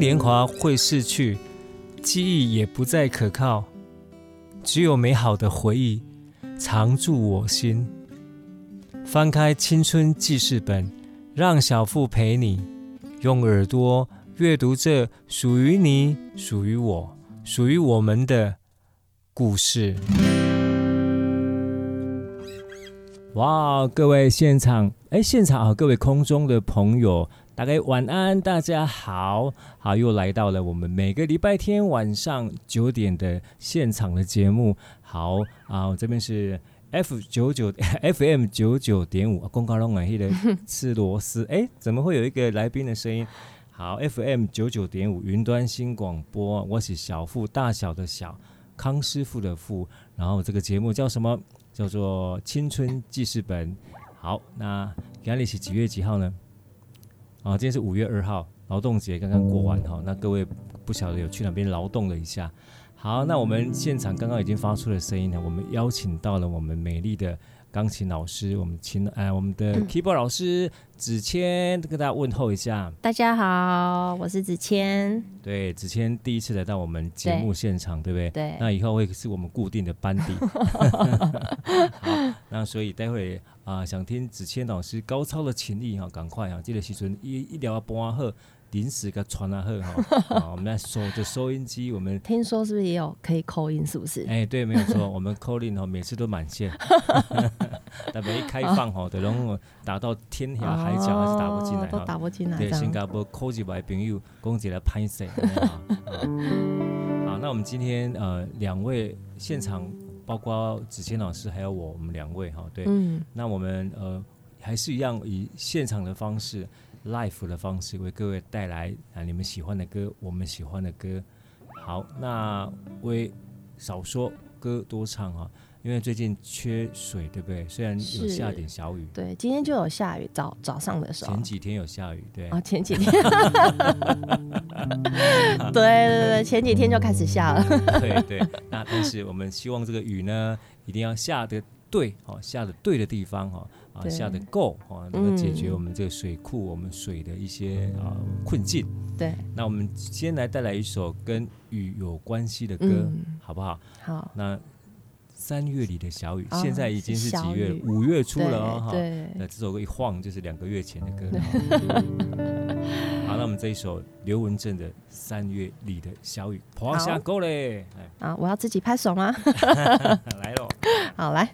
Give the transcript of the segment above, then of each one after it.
年华会逝去，记忆也不再可靠，只有美好的回忆常驻我心。翻开青春记事本，让小腹陪你用耳朵阅读这属于你、属于我、属于我们的故事。哇，各位现场，哎，现场啊，各位空中的朋友，大家晚安，大家好，好，又来到了我们每个礼拜天晚上九点的现场的节目。好啊，我这边是 F 九九 FM 九九点五，公告龙尾的吃螺丝，哎，怎么会有一个来宾的声音？好，FM 九九点五云端新广播，我是小富，大小的小，康师傅的富，然后这个节目叫什么？叫做青春记事本。好，那今天是几月几号呢？啊，今天是五月二号，劳动节刚刚过完哈。那各位不晓得有去哪边劳动了一下？好，那我们现场刚刚已经发出了声音呢，我们邀请到了我们美丽的。钢琴老师，我们请哎，我们的 keyboard 老师子谦跟大家问候一下。大家好，我是子谦。对，子谦第一次来到我们节目现场，对，对不对？对。那以后会是我们固定的班底。好，那所以待会啊、呃，想听子谦老师高超的琴艺哈，赶快啊，记得时阵一一聊半赫。临时个传啊贺哈，我们来收着收音机，我们听说是不是也有可以 call in，是不是？哎，对，没有错，我们 call in 哈，每次都满线，但每一开放哈，的然后打到天涯海角还是打不进来，都打不进来。对，新加坡 call 几百朋友，共起来拍摄。好，那我们今天呃两位现场，包括子谦老师还有我，我们两位哈，对，嗯，那我们呃还是一样以现场的方式。Live 的方式为各位带来啊，你们喜欢的歌，我们喜欢的歌。好，那为少说歌多唱哈，因为最近缺水，对不对？虽然有下点小雨，对，今天就有下雨，早早上的时候。前几天有下雨，对。啊，前几天。对对对，前几天就开始下了。对对，那但是我们希望这个雨呢，一定要下得对，哦，下得对的地方哈。啊，下的够啊，能够解决我们这个水库、嗯、我们水的一些啊困境。对，那我们先来带来一首跟雨有关系的歌，嗯、好不好？好。那三月里的小雨，哦、现在已经是几月？五月初了哦。对。那这首歌一晃就是两个月前的歌。好，那我们这一首刘文正的《三月里的小雨》，跑下够嘞。啊，我要自己拍手吗？来喽。好，来。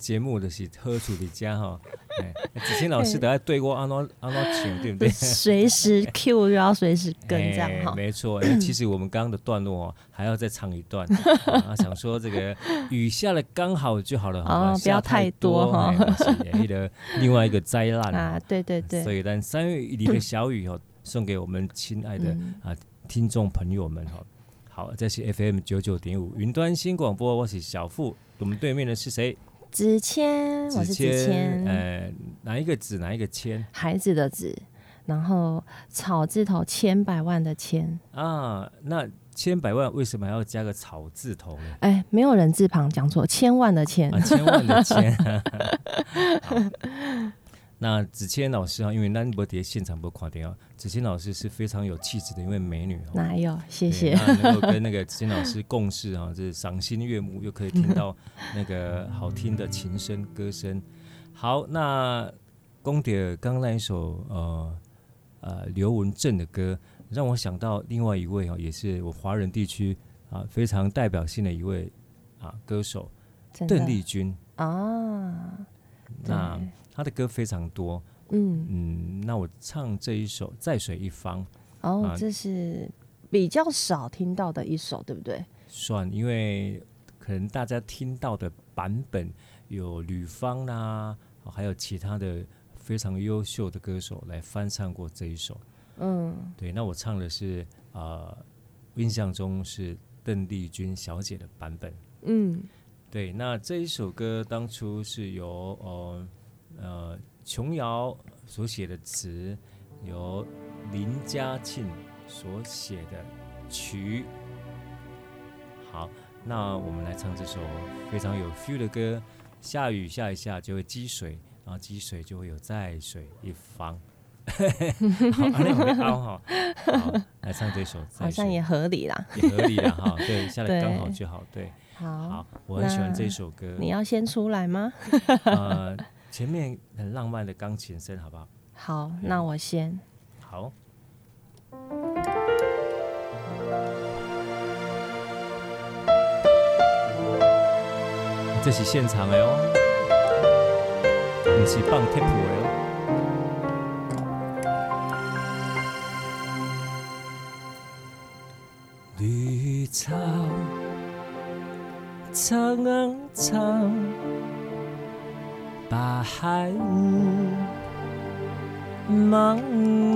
节目就是喝出的家哈，子谦老师等下对过阿诺阿诺请对不对？随时 Q 又要随时跟这样哈，没错。其实我们刚刚的段落哦，还要再唱一段，啊，想说这个雨下了刚好就好了，哦，不要太多哈，免得另外一个灾难啊，对对对。所以，但三月里的小雨哦，送给我们亲爱的啊听众朋友们哈。好，这是 FM 九九点五云端新广播，我是小付。我们对面的是谁？子谦，我是子谦。呃，哪一个子？哪一个谦？孩子的子，然后草字头，千百万的千。啊，那千百万为什么还要加个草字头呢？哎，没有人字旁，讲错，千万的千。啊，千万的千。那子谦老师啊，因为兰博蝶现场不垮掉，子谦老师是非常有气质的一位美女。哪有？谢谢。能够跟那个子谦老师共事啊，就是赏心悦目，又可以听到那个好听的琴声、歌声。好，那公蝶刚那一首呃呃刘文正的歌，让我想到另外一位啊，也是我华人地区啊非常代表性的一位啊歌手邓丽君啊。那他的歌非常多，嗯嗯，那我唱这一首《在水一方》哦，啊、这是比较少听到的一首，对不对？算，因为可能大家听到的版本有吕方啦，还有其他的非常优秀的歌手来翻唱过这一首，嗯，对。那我唱的是呃，印象中是邓丽君小姐的版本，嗯，对。那这一首歌当初是由呃。呃，琼瑶所写的词，由林嘉庆所写的曲。好，那我们来唱这首非常有 feel 的歌。下雨下一下就会积水，然后积水就会有在水一方。好，那我们刚好，好来唱这首，好像也合理啦，也合理啦哈。对，下来刚好就好。对，好，好，我很喜欢这首歌。你要先出来吗？呃。前面很浪漫的钢琴声，好不好？好，那我先。好。这是现场的哦，不是放 tape 的哦。绿草，苍苍。海雾茫。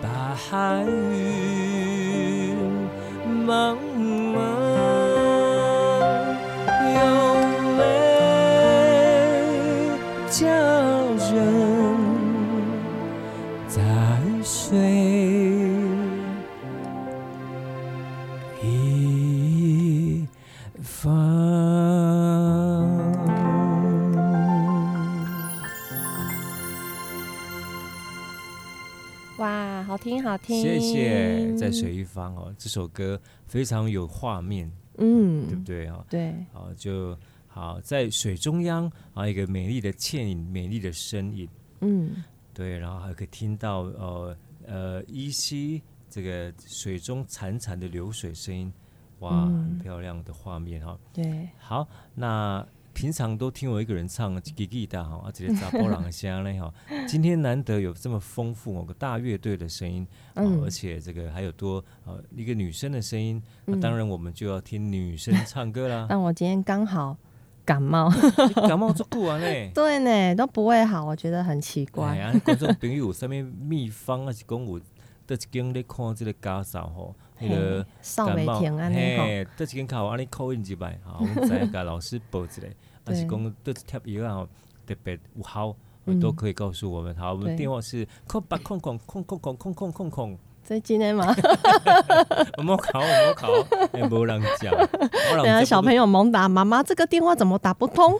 把寒云 mang。好听，谢谢在水一方哦，这首歌非常有画面，嗯，对不对啊？对，好就好，在水中央啊，一个美丽的倩影，美丽的身影，嗯，对，然后还可以听到呃呃依稀这个水中潺潺的流水声音，哇，嗯、很漂亮的画面哈。对，好，那。平常都听我一个人唱吉吉的哈，而且查波朗的声嘞哈。今天难得有这么丰富哦个大乐队的声音，而且这个还有多呃一个女生的声音，那当然我们就要听女生唱歌啦。但我今天刚好感冒，感冒足久啊呢？对呢，都不会好，我觉得很奇怪。哎呀，观众朋友有什么秘方还是讲有得一间咧看这个家嫂吼，那个感冒嘿，得一间靠安尼口音几摆，好，我们再给老师报一下。还是讲得贴药啊，特别有效，都可以告诉我们。好，我们电话是空八空空空空空空空空空。在今天吗？我没考，我没考，也没人讲。等下小朋友猛打妈妈，这个电话怎么打不通？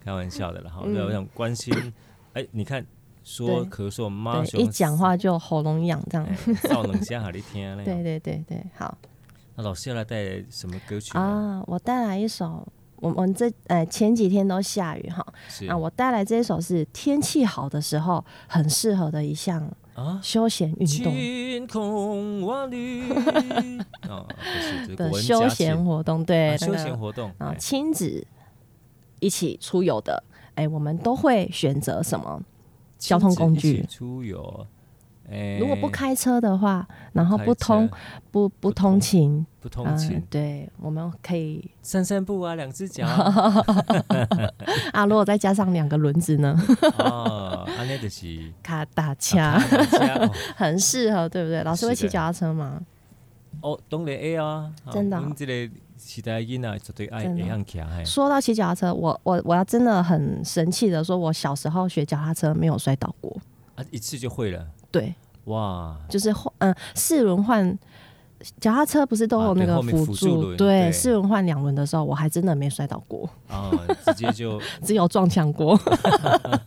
开玩笑的了哈。对，我想关心。哎，你看，说咳嗽，妈一讲话就喉咙痒，这样。少冷下好你听。对对对对，好。那老师要来带来什么歌曲啊？我带来一首。我我们这呃前几天都下雨哈，啊，我带来这一首是天气好的时候很适合的一项休闲运动。晴空万里 的休闲活动，对，休闲活动啊，亲子一起出游的，哎，我们都会选择什么交通工具出游？如果不开车的话，然后不通不不通勤，不通勤，对，我们可以散散步啊，两只脚 啊。如果再加上两个轮子呢？哦，那就是卡达车，很适合，对不对？老师会骑脚踏车吗？哦，当然会啊，真的。这个时代囡仔绝对爱一样骑。说到骑脚踏车，我我我要真的很神气的说，我小时候学脚踏车没有摔倒过。啊，一次就会了。对，哇，就是换嗯四轮换脚踏车不是都有那个辅助？对，四轮换两轮的时候，我还真的没摔倒过。啊，直接就 只有撞墙过，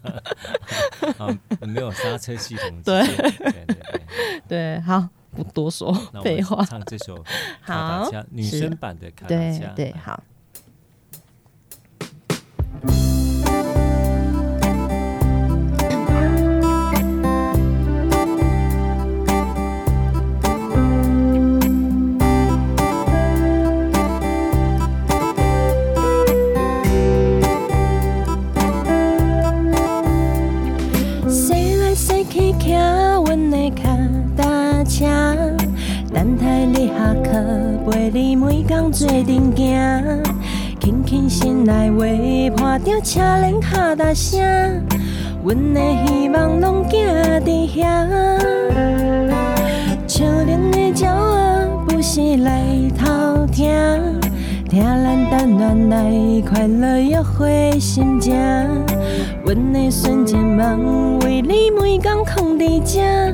啊，没有刹车系统。对。对，好，不多说废话，唱这首卡达恰女生版的卡达恰，对，好。等待你下课陪你每天做阵行，轻轻心内话伴着车铃哈大声，阮的希望拢行伫遐。少年的骄傲不是来偷听，听咱等恋来快乐约会心情。阮的纯真梦为你每天藏伫这，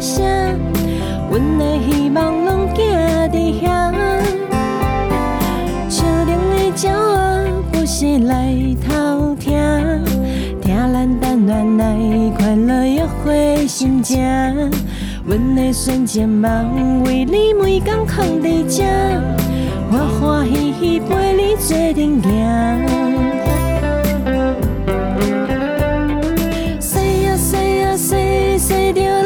声，阮的希望拢寄伫遐。树顶的鸟儿不时来偷听，听咱淡暖来快乐约会心情。阮的瞬间梦为你每工空伫遮，我欢喜喜陪你做阵行。西呀西呀西西着。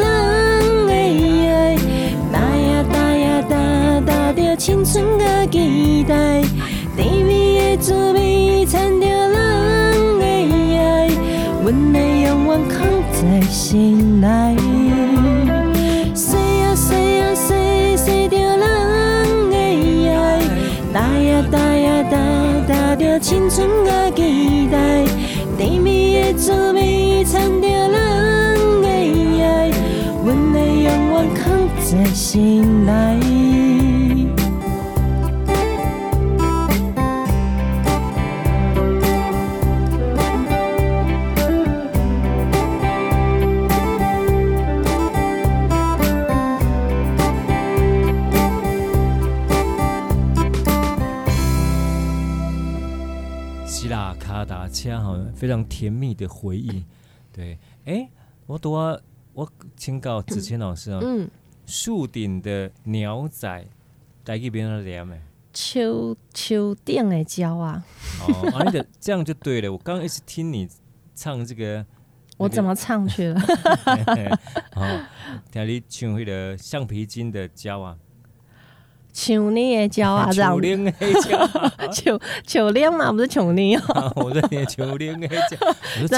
待，甜蜜的滋味馋着人的爱，阮会永远藏在心内。青春甲期待，甜蜜的滋味馋着人的爱，阮会永远藏在心内。非常甜蜜的回忆，对，哎、欸，我都要我请教子谦老师啊，嗯，树顶的鸟仔，在一边那念的，秋秋顶的鸟啊，哦，啊，你的 这样就对了，我刚刚一直听你唱这个，那个、我怎么唱去了？哦，听你唱那个橡皮筋的鸟啊。像你的鸟啊，这样。像像你嘛，不是像你哦。我在念像你的鸟。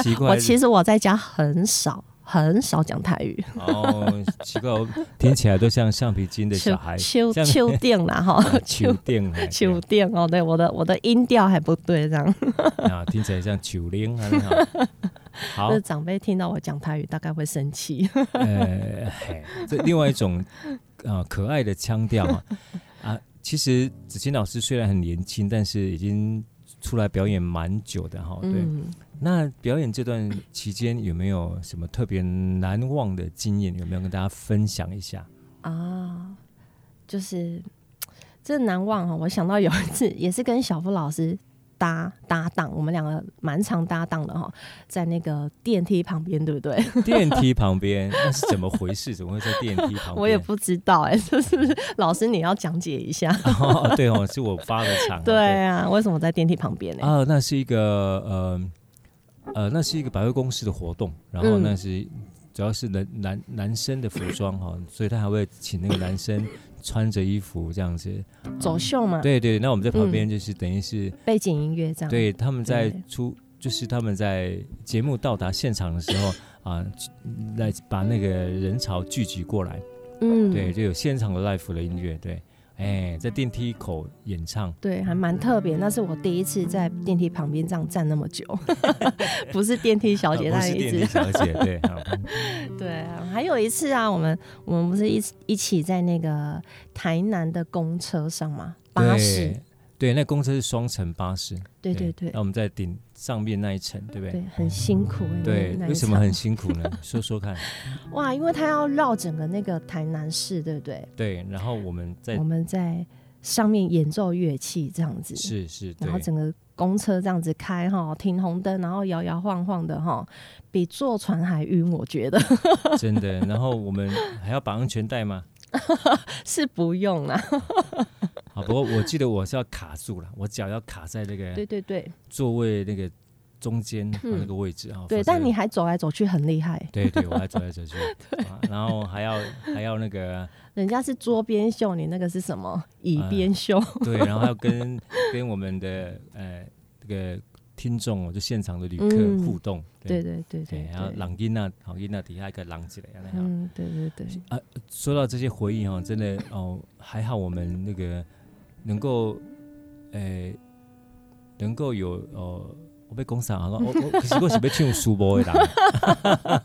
奇怪，我其实我在家很少很少讲台语。哦，奇怪，我听起来都像橡皮筋的小孩。秋秋电啦哈，秋电，秋电哦，对，我的我的音调还不对，这样。啊，听起来像九零很，好。好，这长辈听到我讲台语，大概会生气。呃，这另外一种啊可爱的腔调啊。啊，其实子欣老师虽然很年轻，但是已经出来表演蛮久的哈。对，嗯、那表演这段期间有没有什么特别难忘的经验？有没有跟大家分享一下？啊，就是这难忘哈，我想到有一次也是跟小夫老师。搭搭档，我们两个蛮常搭档的哈，在那个电梯旁边，对不对？电梯旁边那是怎么回事？怎么会在电梯旁边？我也不知道哎，这是不是老师你要讲解一下？哦，对哦，是我发的场。对啊，为什么在电梯旁边呢？啊，那是一个呃呃，那是一个百货公司的活动，然后那是、嗯、主要是男男男生的服装哈，所以他还会请那个男生。穿着衣服这样子走秀嘛？对对，那我们在旁边就是等于是背景音乐这样。对，他们在出，就是他们在节目到达现场的时候 啊，来把那个人潮聚集过来。嗯，对，就有现场的 live 的音乐，对。哎，在电梯口演唱，对，还蛮特别。那是我第一次在电梯旁边这样站那么久，不是电梯小姐，那一次。不是电梯小姐，对，对啊，还有一次啊，我们我们不是一一起在那个台南的公车上吗？巴士。对，那公车是双层巴士。对对对。那我们在顶上面那一层，对不对？对，很辛苦。对，为什么很辛苦呢？说说看。哇，因为他要绕整个那个台南市，对不对？对，然后我们在我们在上面演奏乐器这样子。是是。然后整个公车这样子开哈，停红灯，然后摇摇晃晃的哈，比坐船还晕，我觉得。真的，然后我们还要绑安全带吗？是不用啊。好，不过我记得我是要卡住了，我脚要卡在那个对对对座位那个中间 那个位置啊。对，但你还走来走去很厉害。对对，我还走来走去。然后还要还要那个。人家是桌边秀，你那个是什么椅边秀？对，然后还要跟跟我们的呃这个听众哦，就现场的旅客互动。对对对对。然后朗音那好音那底下一个朗起来，嗯，对对对。啊，说到这些回忆哈，真的哦，还好我们那个能够，诶，能够有哦。我被讲啥啊？我我可是我是被唱书播的啦。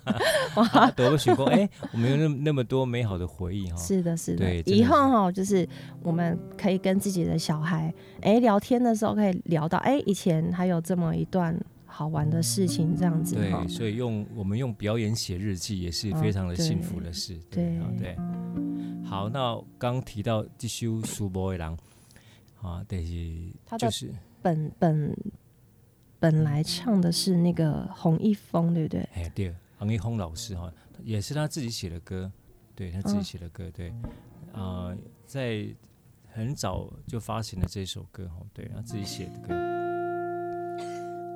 哇，都会学过哎，我们有那么那么多美好的回忆哈。是的，是的。对，以后哈，就是我们可以跟自己的小孩哎聊天的时候，可以聊到哎以前还有这么一段好玩的事情，这样子。对，所以用我们用表演写日记也是非常的幸福的事。对对。好，那刚提到这首书播的人啊，但是就是本本。本来唱的是那个洪一峰，对不对？哎，对，洪一峰老师哈，也是他自己写的歌，对他自己写的歌，对，啊、呃，在很早就发行了这首歌哈，对，他自己写的歌。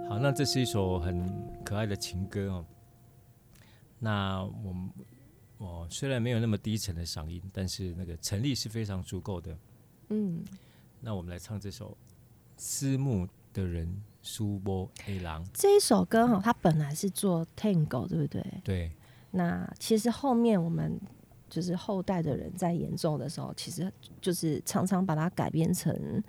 好，那这是一首很可爱的情歌哦。那我我虽然没有那么低沉的嗓音，但是那个陈力是非常足够的。嗯，那我们来唱这首《思慕的人》。书播黑狼这一首歌哈，它本来是做 Tango，对不对？对。那其实后面我们就是后代的人在演奏的时候，其实就是常常把它改编成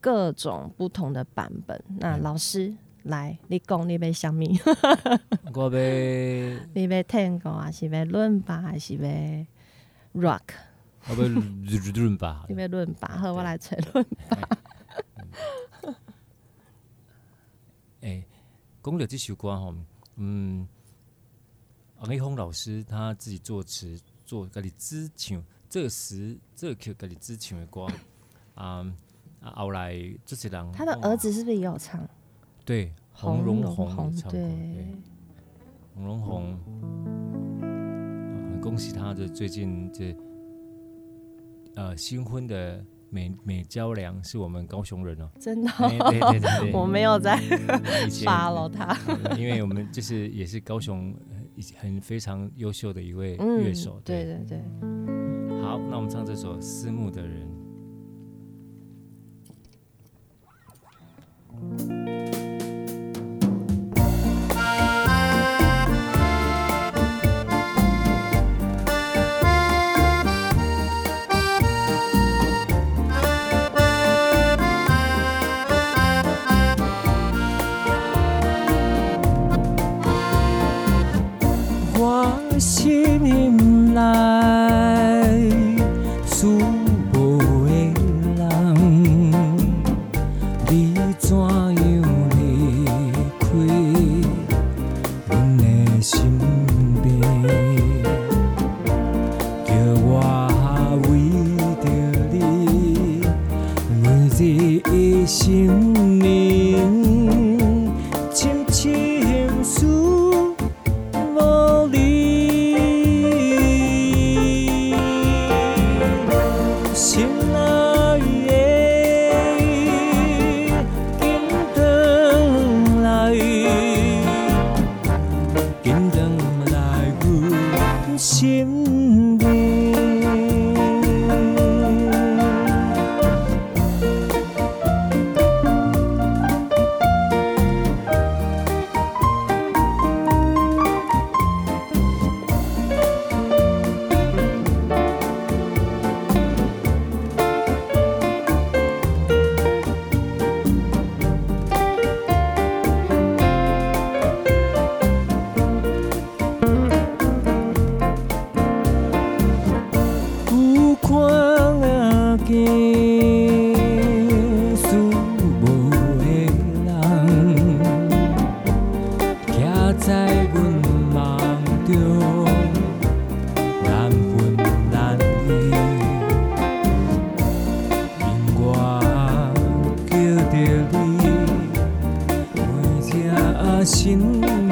各种不同的版本。那老师、嗯、来，你讲你要什么？我要你要 Tango 还是要伦巴还是要 Rock？我要伦巴。你要伦巴，好，我来吹伦巴。哎，讲到这首歌吼，嗯，王一峰老师他自己作词，做家己自唱，这时这个曲家己自唱的歌，啊啊，后来这些人，他的儿子是不是也有唱？对，洪荣宏唱过，对，洪荣宏，很恭喜他的最近这呃新婚的。美美娇良是我们高雄人哦，真的，对对对对，我没有在 follow 他，因为我们就是也是高雄很非常优秀的一位乐手，对对对。好，那我们唱这首《思慕的人》。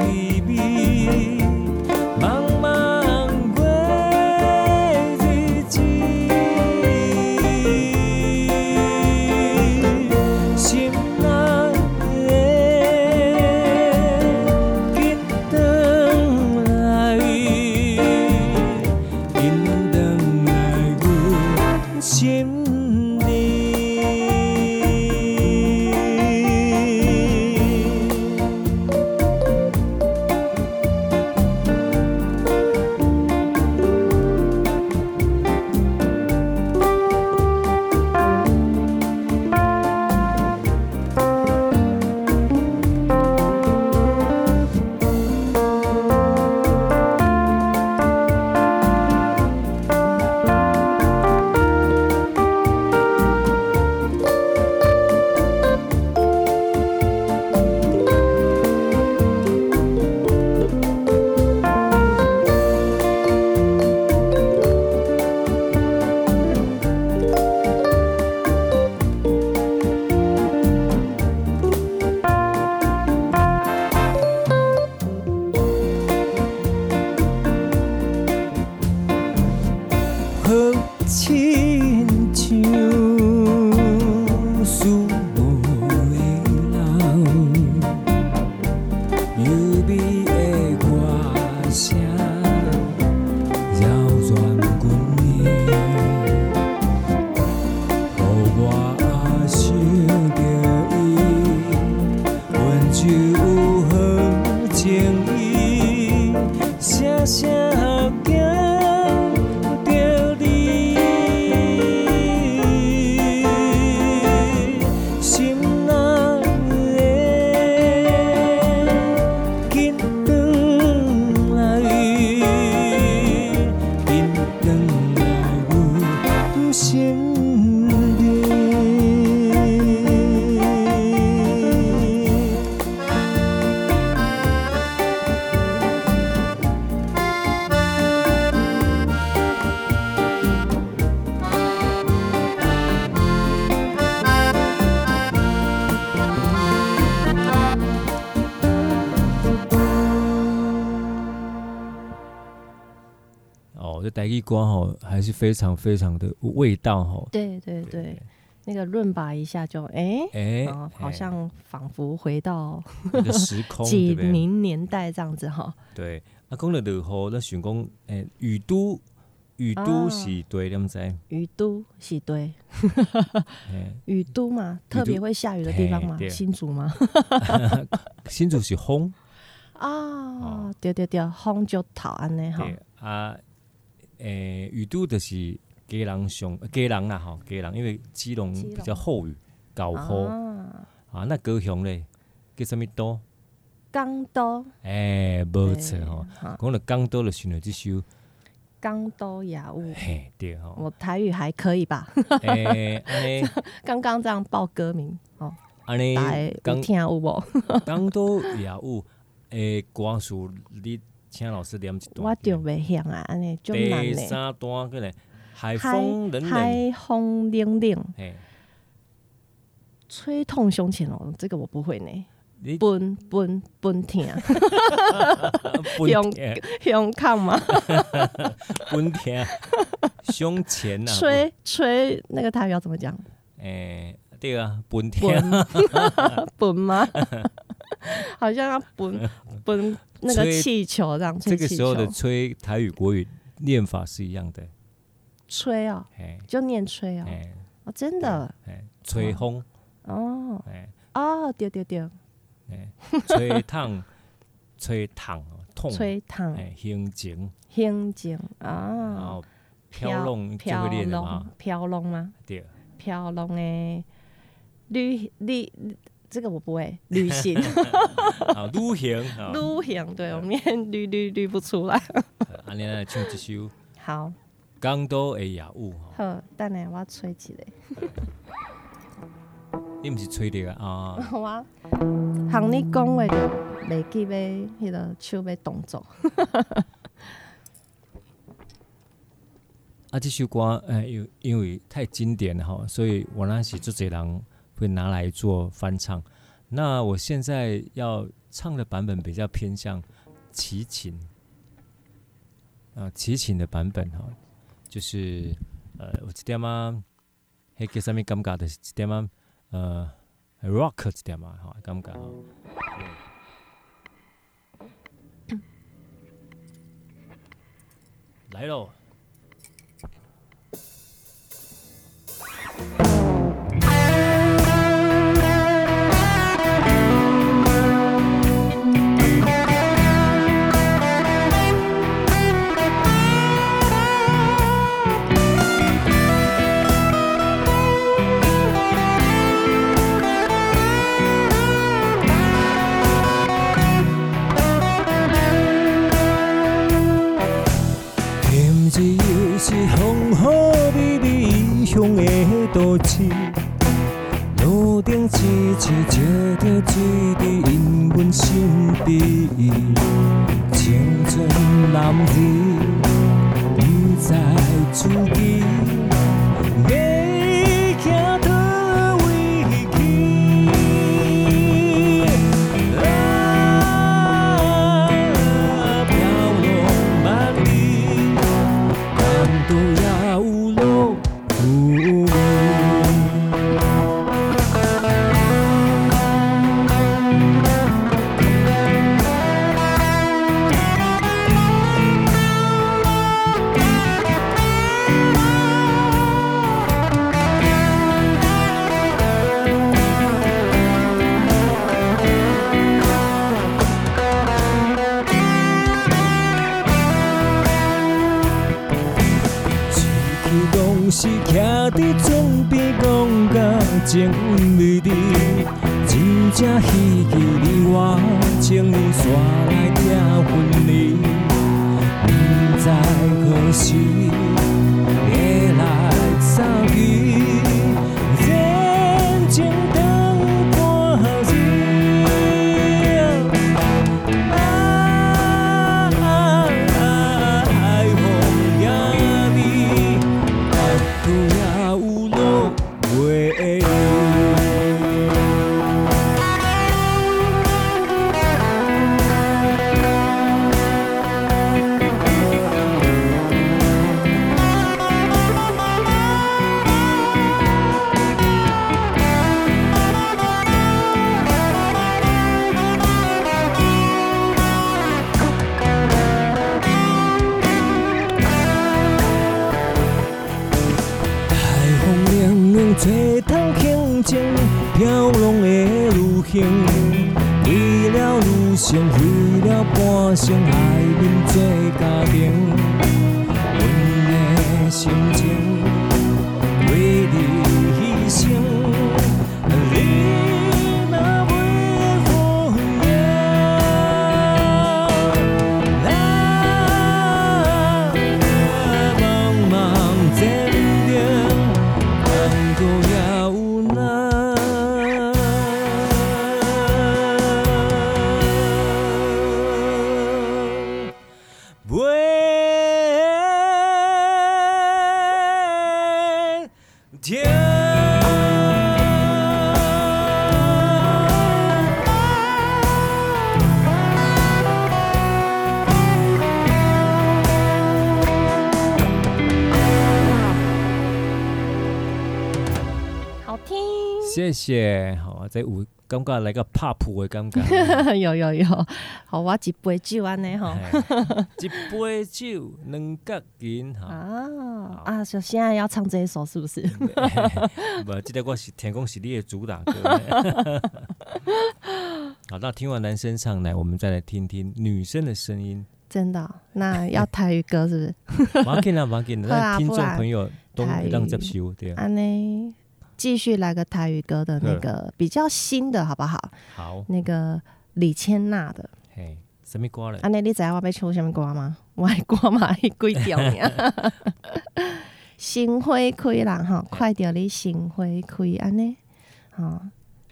一笔。gracias. 光吼还是非常非常的味道吼，对对对，对那个润拔一下就哎哎、欸，好像仿佛回到那个时空 几零年代这样子哈。对，啊，讲了落雨，那想讲诶，雨都雨都是对，点在？雨都是对，雨都嘛，特别会下雨的地方嘛，新竹嘛？新竹是风。啊，对对对，风就讨安呢哈啊。诶、欸，雨都就是家人上家人啦吼，家人因为基隆比较厚雨，高坡啊，啊，那高雄咧叫什么都？港都。诶、欸，无错吼，讲了港都就想了这首。港都雅物。嘿，对吼。我台语还可以吧？诶、欸，安尼。刚刚这样报歌名哦。安尼。刚听有无？港都雅物诶，歌词你。请老师念一段。我就袂晓啊，安尼就难嘞。第三段过来，海风冷冷，海风冷冷，吹痛胸前哦，这个我不会呢。奔奔奔天，用用看吗？奔天，胸前啊。吹吹那个台语要怎么讲？诶、欸，对啊，奔天，奔 吗？好像要奔奔。那个气球这样，这个时候的吹台语国语念法是一样的，吹哦，就念吹哦，哦，真的，吹风，哦，哦，对对对，吹烫，吹烫，痛，吹烫，轻静，轻静啊，飘龙就会练的吗？飘龙吗？对，飘龙诶，绿绿。这个我不会，旅行，啊，旅行，旅行，对，我念捋捋捋不出来。阿莲来唱一首，好，港都的雅雾。好，等下我吹起来。你不是吹的啊？我，向你讲话就未记要迄个手要动作。啊，这首歌，哎，因因为太经典了哈，所以我那时就这人。会拿来做翻唱，那我现在要唱的版本比较偏向齐秦啊，齐秦的版本哈，就是呃，我这点嘛，还给上面尴尬的这点嘛，呃，rock 这点嘛，哈，尴尬哈，来喽。谢谢，好啊，这五感觉来个拍谱的感觉，有有有，好，我一杯酒安尼哈，一杯酒两角银哈，啊啊，现在要唱这一首是不是？不，记得我是天公是你的主打歌。好，那听完男生唱来，我们再来听听女生的声音。真的、哦？那要台语歌是不是？马紧啊，马紧，让听众朋友都让接受对啊。继续来个台语歌的那个比较新的，好不好？好，那个李千娜的。嘿，什么歌嘞？啊，你知道我要唱什么歌吗？我的歌嘛，一鬼调呀。心花开啦，哈，快点你心花开，安尼，好，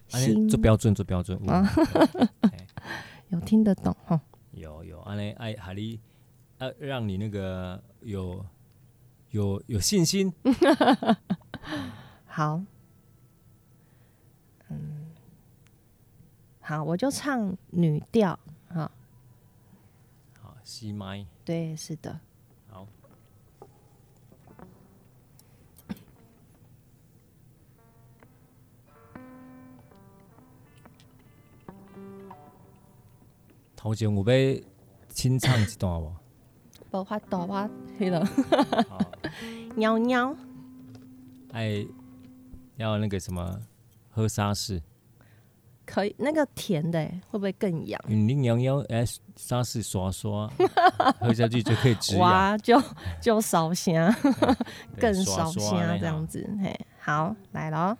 心做标准，做标准。有听得懂哈？有有，安尼爱哈你，啊，让你那个有有有信心。好。嗯，好，我就唱女调，好，好，C 麦，对，是的，好，头前有要清唱一段无？无法度，我迄个，喵喵，哎，要那个什么？喝沙士可以，那个甜的会不会更痒？嗯，你摇摇哎，沙士刷刷，喝下去就可以止痒。哇，就就烧香，更烧香这样子。嘿，好，来了。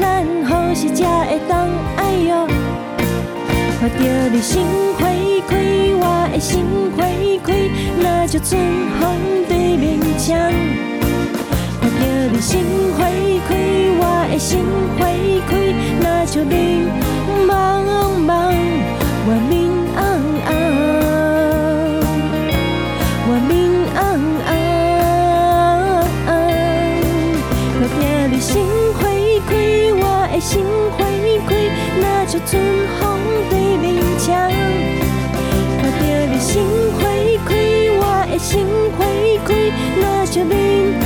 咱何时才会当爱哟？看着你心花开，我的心花开，那就春风对面墙。看着你心花开，我的心花开，那就你茫茫，我明春风对面墙。看着你心花开，我的心花开，那就你。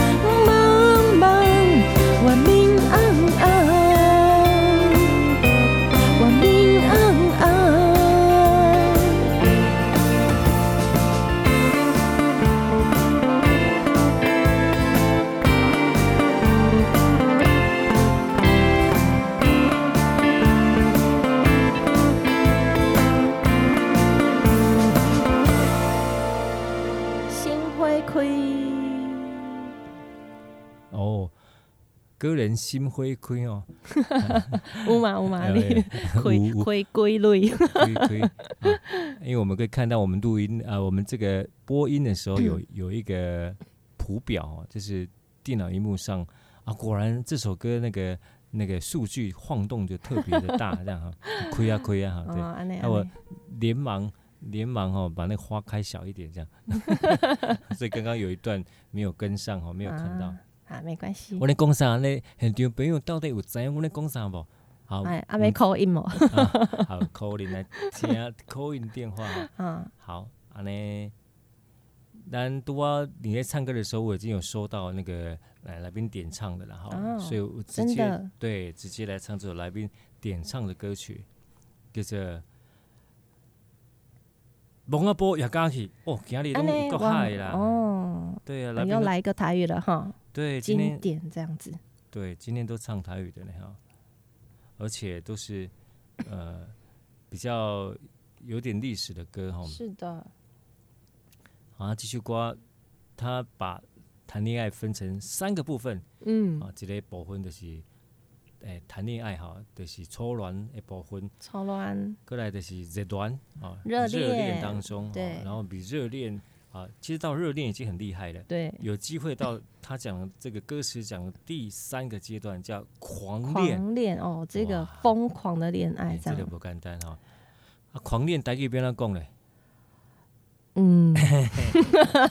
个人心灰灰哦，有嘛有嘛，你 灰灰归类，灰灰。因为我们可以看到，我们录音啊，我们这个播音的时候有有一个谱表，就是电脑荧幕上啊，果然这首歌那个那个数据晃动就特别的大，这样哈，亏啊亏啊哈，对，那我连忙连忙哦把那个花开小一点，这样，所以刚刚有一段没有跟上哦，没有看到。啊，没关系。我咧讲啥咧？现场朋友到底有知影我咧讲啥无？好，哎，阿没 call in 无？好，call in 来听 call in 电话。嗯，好，安尼。咱拄啊，你在唱歌的时候，我已经有收到那个来来宾点唱的了哈，哦、所以我直接对直接来唱这首来宾点唱的歌曲，叫做《蒙阿波也加去哦，今日都够嗨啦。哦，对啊，来又来一个台语了哈。对，经典这样子。对，今天都唱台语的呢哈，而且都是呃比较有点历史的歌哈。是的。好，继续刮，他把谈恋爱分成三个部分。嗯。啊，这个部分就是诶谈恋爱哈，就是初恋一部分。初恋。过来就是热恋啊，热恋热恋当中，对，然后比热恋。啊，其实到热恋已经很厉害了。对，有机会到他讲的这个歌词讲的第三个阶段叫狂恋。狂恋哦，这个疯狂的恋爱这样，这个不简单哈。啊，狂恋大家边来讲嘞？嗯，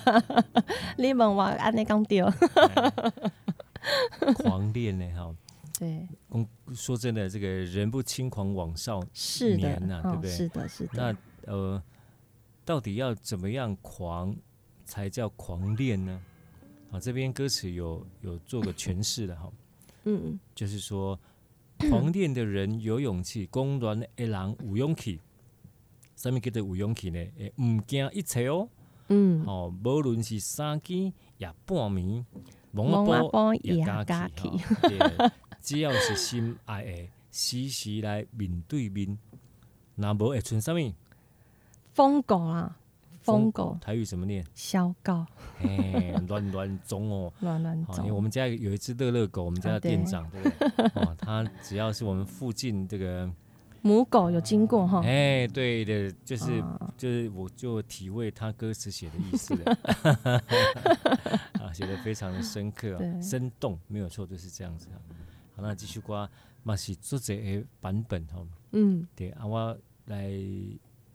你问我安尼讲对。狂恋呢？哈，对。说真的，这个人不轻狂枉少年呐，对不对？是的，是的。那呃。到底要怎么样狂才叫狂恋呢？啊，这边歌词有有做个诠释的哈，嗯，就是说狂恋的人有勇气，公然的人有勇气，什物叫做有勇气呢？诶，唔惊一切哦，嗯，哦，无论是三更也半暝，蒙阿波也加起，只要是心爱的，时时来面对面，那无会存什么？疯狗啊，疯狗，台语怎么念？小狗，哎，乱乱中哦，乱乱中。因为我们家有一只乐乐狗，我们家的店长，对不对？哦，它只要是我们附近这个母狗有经过哈，哎，对的，就是就是，我就体味他歌词写的意思了，啊，写的非常的深刻，生动，没有错，就是这样子。好，那继续刮，嘛是作者的版本哈，嗯，对，啊，我来。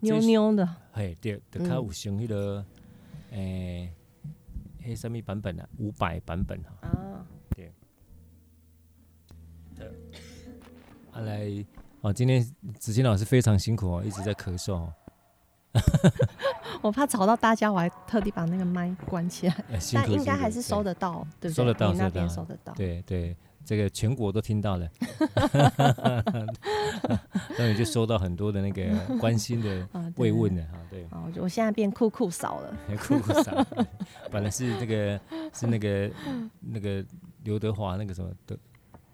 妞妞的，嘿，对，就较有像迄个，诶，迄什么版本啊？五百版本哈。啊，对。对。啊来，哦，今天子欣老师非常辛苦哦，一直在咳嗽哦。我怕吵到大家，我还特地把那个麦关起来。但应该还是收得到，对不对？收得到，那边收得到。对对。这个全国都听到了，那你就收到很多的那个关心的慰问的哈，对。哦，我现在变酷酷嫂了。酷酷嫂，本来是那个是那个 那个刘德华那个什么的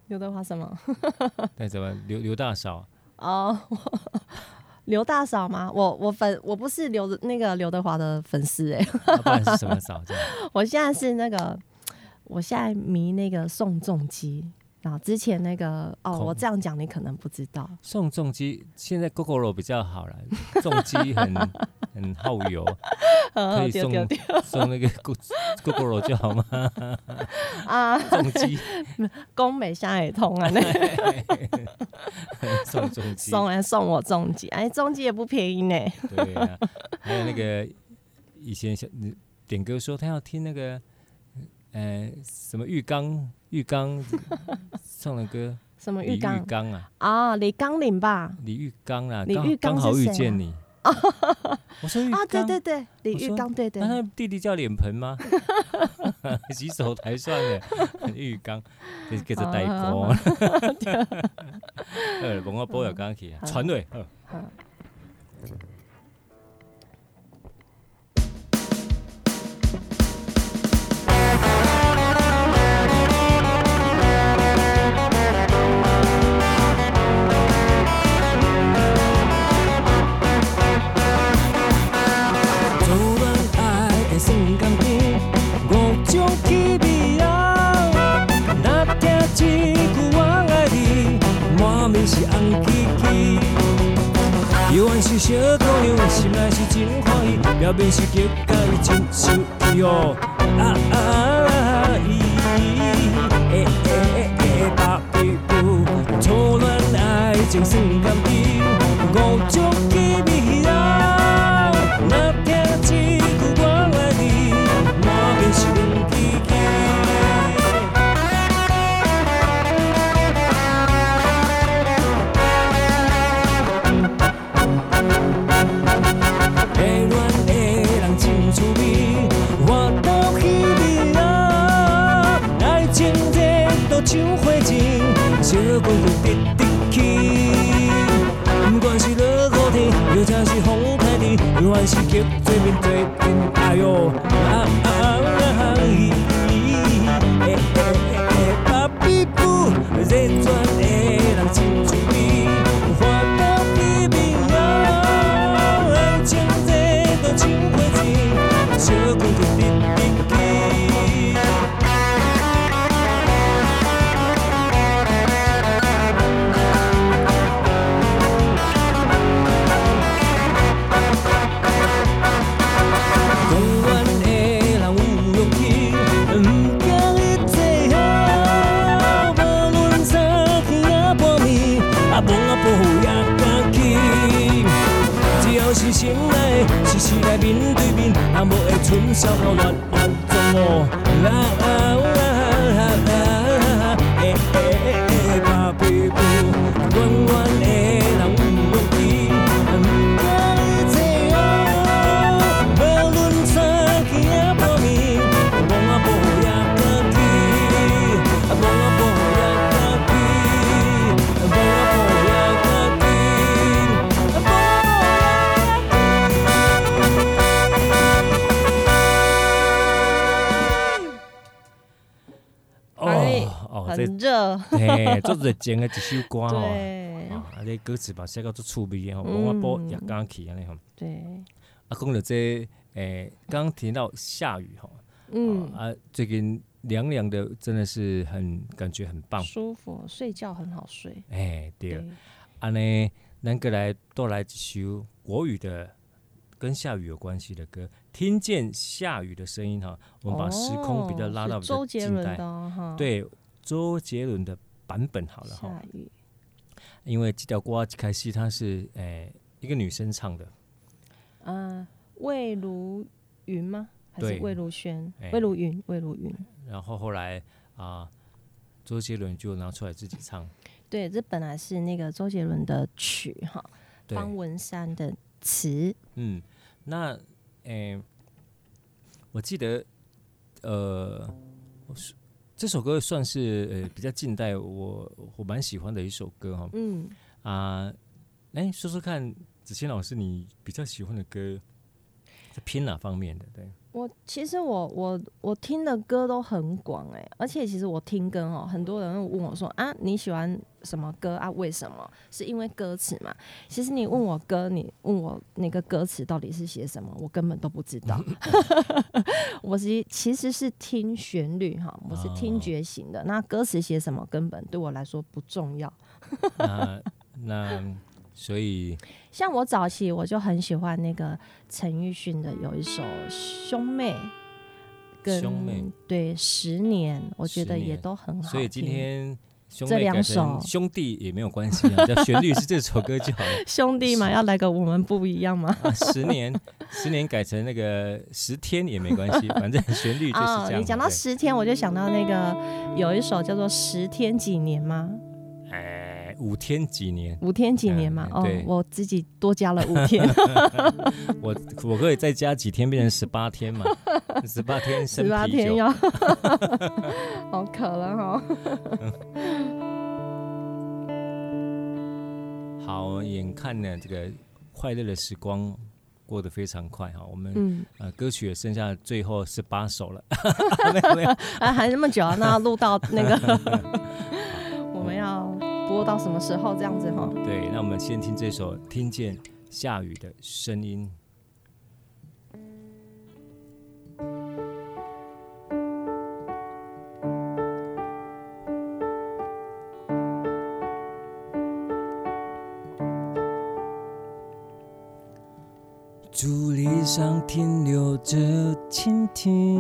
刘德华什么？那怎么刘刘大嫂？哦，刘大嫂吗？我我粉我不是刘那个刘德华的粉丝哎、啊，不然是什么嫂？我现在是那个，我现在迷那个宋仲基。然后，之前那个哦，我这样讲你可能不知道。宋仲基现在 Gogoro 比较好了，仲基很 很耗油，可以送送那个 Gogoro 就好吗？啊，仲基工美下也通啊，那 送仲基送来送我仲基，哎，仲基也不便宜呢。对啊，还有那个以前小点歌说他要听那个。呃，什么浴缸？浴缸唱的歌？什么浴缸？浴缸啊？啊，李刚领吧？李玉刚啊，李玉刚刚好遇见你。我说浴缸，对对对，李玉刚，对对。那弟弟叫脸盆吗？洗手台算的，浴缸，这是给他代播。呃，帮我播下刚去，传是小姑娘，心内是真欢喜，表面是假假伊真生气哦。啊啊啊咦，哎哎哎，把屁股，错乱爱情算甘甜，大，又还是结做面做阵，哎呦，会春宵后乱乱嘿，做热情的一首歌哦。对，啊，这歌词嘛写到足趣味吼，我播也刚起安尼吼。对，啊，讲到这，诶，刚刚提到下雨吼，嗯。啊，最近凉凉的，真的是很感觉很棒，舒服，睡觉很好睡。哎，对，安尼，咱个来多来一首国语的，跟下雨有关系的歌，听见下雨的声音哈，我们把时空比较拉到比较近代，对。周杰伦的版本好了哈，因为这条歌一开始它是诶、欸、一个女生唱的，嗯，魏如云吗？还是魏如萱？欸、魏如云，魏如云。然后后来啊，周杰伦就拿出来自己唱。对，这本来是那个周杰伦的曲哈，方文山的词。嗯，那诶、欸，我记得呃，我是。这首歌算是呃 比较近代，我我蛮喜欢的一首歌哈。嗯啊，哎说说看，子谦老师你比较喜欢的歌。偏哪方面的？对。我其实我我我听的歌都很广哎，而且其实我听歌哦，很多人会问我说啊，你喜欢什么歌啊？为什么？是因为歌词嘛？其实你问我歌，你问我那个歌词到底是写什么，我根本都不知道。我是其实是听旋律哈，我是听觉型的。哦、那歌词写什么，根本对我来说不重要。那那。所以，像我早期我就很喜欢那个陈奕迅的有一首《兄妹》跟，对十年，我觉得也都很好。所以今天兄这两首兄弟也没有关系啊，叫旋律是这首歌就好了。兄弟嘛，要来个我们不一样吗？啊、十年，十年改成那个十天也没关系，反正旋律就是这样。哦、你讲到十天，我就想到那个有一首叫做《十天几年》吗？五天几年？五天几年嘛？嗯、哦，我自己多加了五天。我我可以再加几天，变成十八天嘛？十八天生，十八天要，好渴了哈。好，眼看呢，这个快乐的时光过得非常快哈。我们、嗯、呃，歌曲也剩下最后十八首了，没有没有，啊，还那么久啊？那录到那个，到什么时候这样子哈？对，那我们先听这首《听见下雨的声音》。竹篱上停留着蜻蜓。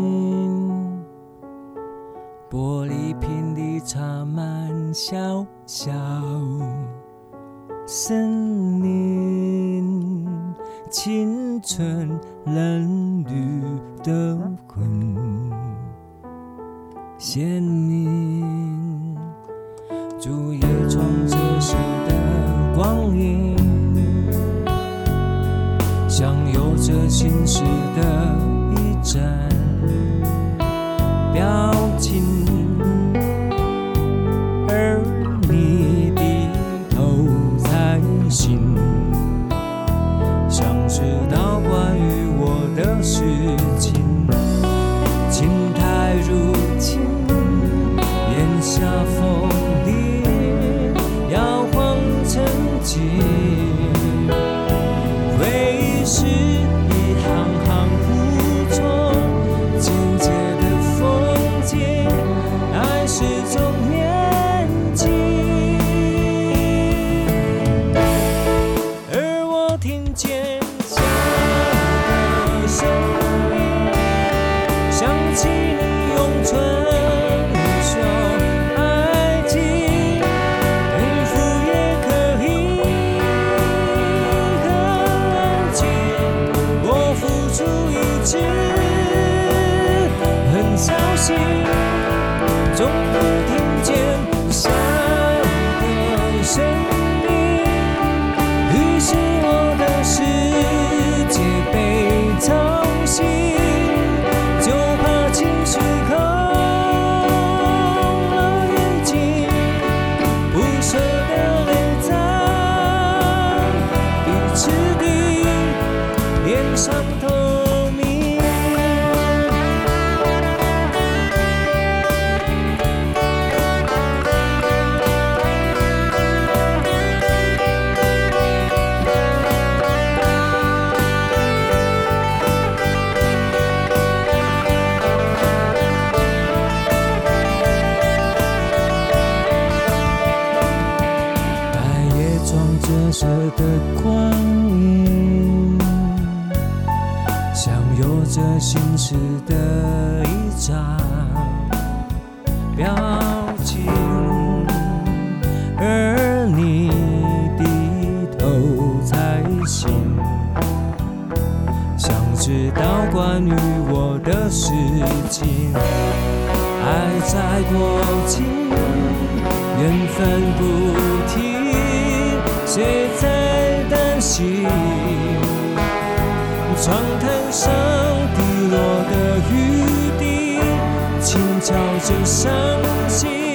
谁在担心？窗台上滴落的雨滴，轻敲着伤心。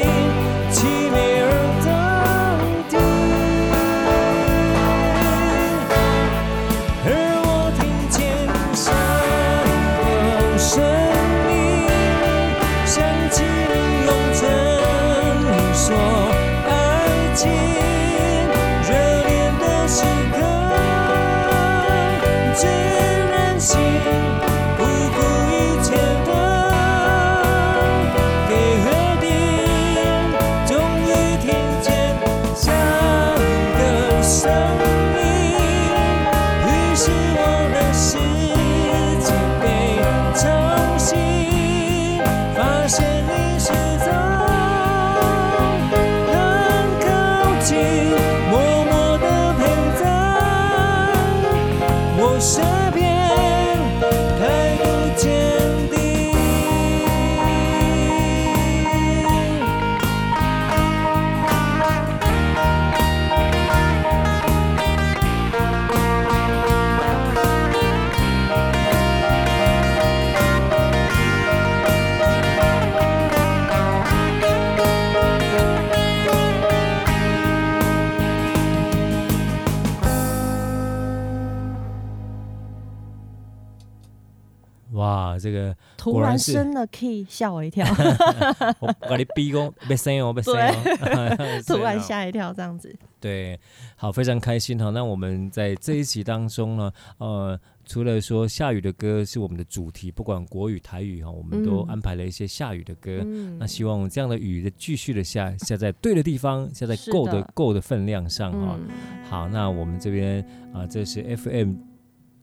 然升了 key，吓我一跳。我把你逼宫别声哦，别声哦。突然吓一跳，这样子。对，好，非常开心哈。那我们在这一集当中呢，呃，除了说下雨的歌是我们的主题，不管国语、台语哈，我们都安排了一些下雨的歌。嗯、那希望这样的雨的继续的下，下在对的地方，下在够的够的分量上哈。嗯、好，那我们这边啊、呃，这是 FM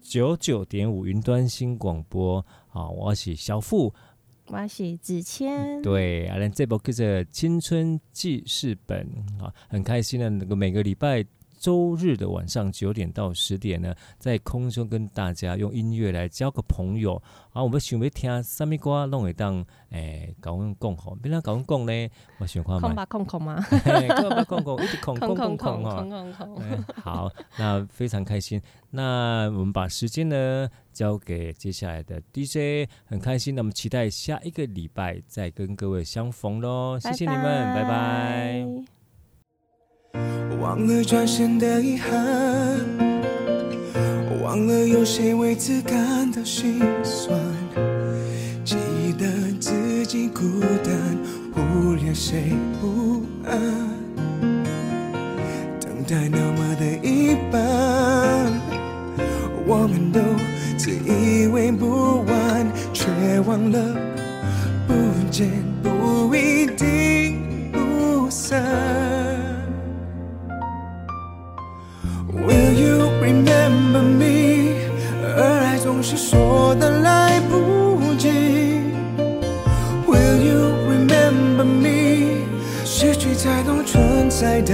九九点五云端新广播。好，我是小付，我是子谦，对，啊，这部叫做《青春记事本》啊，很开心的，能够每个礼拜。周日的晚上九点到十点呢，在空中跟大家用音乐来交个朋友。啊，我们想要听什么歌，弄会当诶，搞阮讲吼，别人搞阮讲呢，我喜欢嘛空吧空空嘛？空吧空空，一直空空空空空空空。好，那非常开心。那我们把时间呢交给接下来的 DJ，很开心。那我们期待下一个礼拜再跟各位相逢喽。谢谢你们，拜拜。忘了转身的遗憾，忘了有谁为此感到心酸，记得自己孤单，忽略谁不安，等待那么的一般，我们都自以为不完，却忘了不见不一定不散。是说的来不及，Will you remember me？失去才懂存在的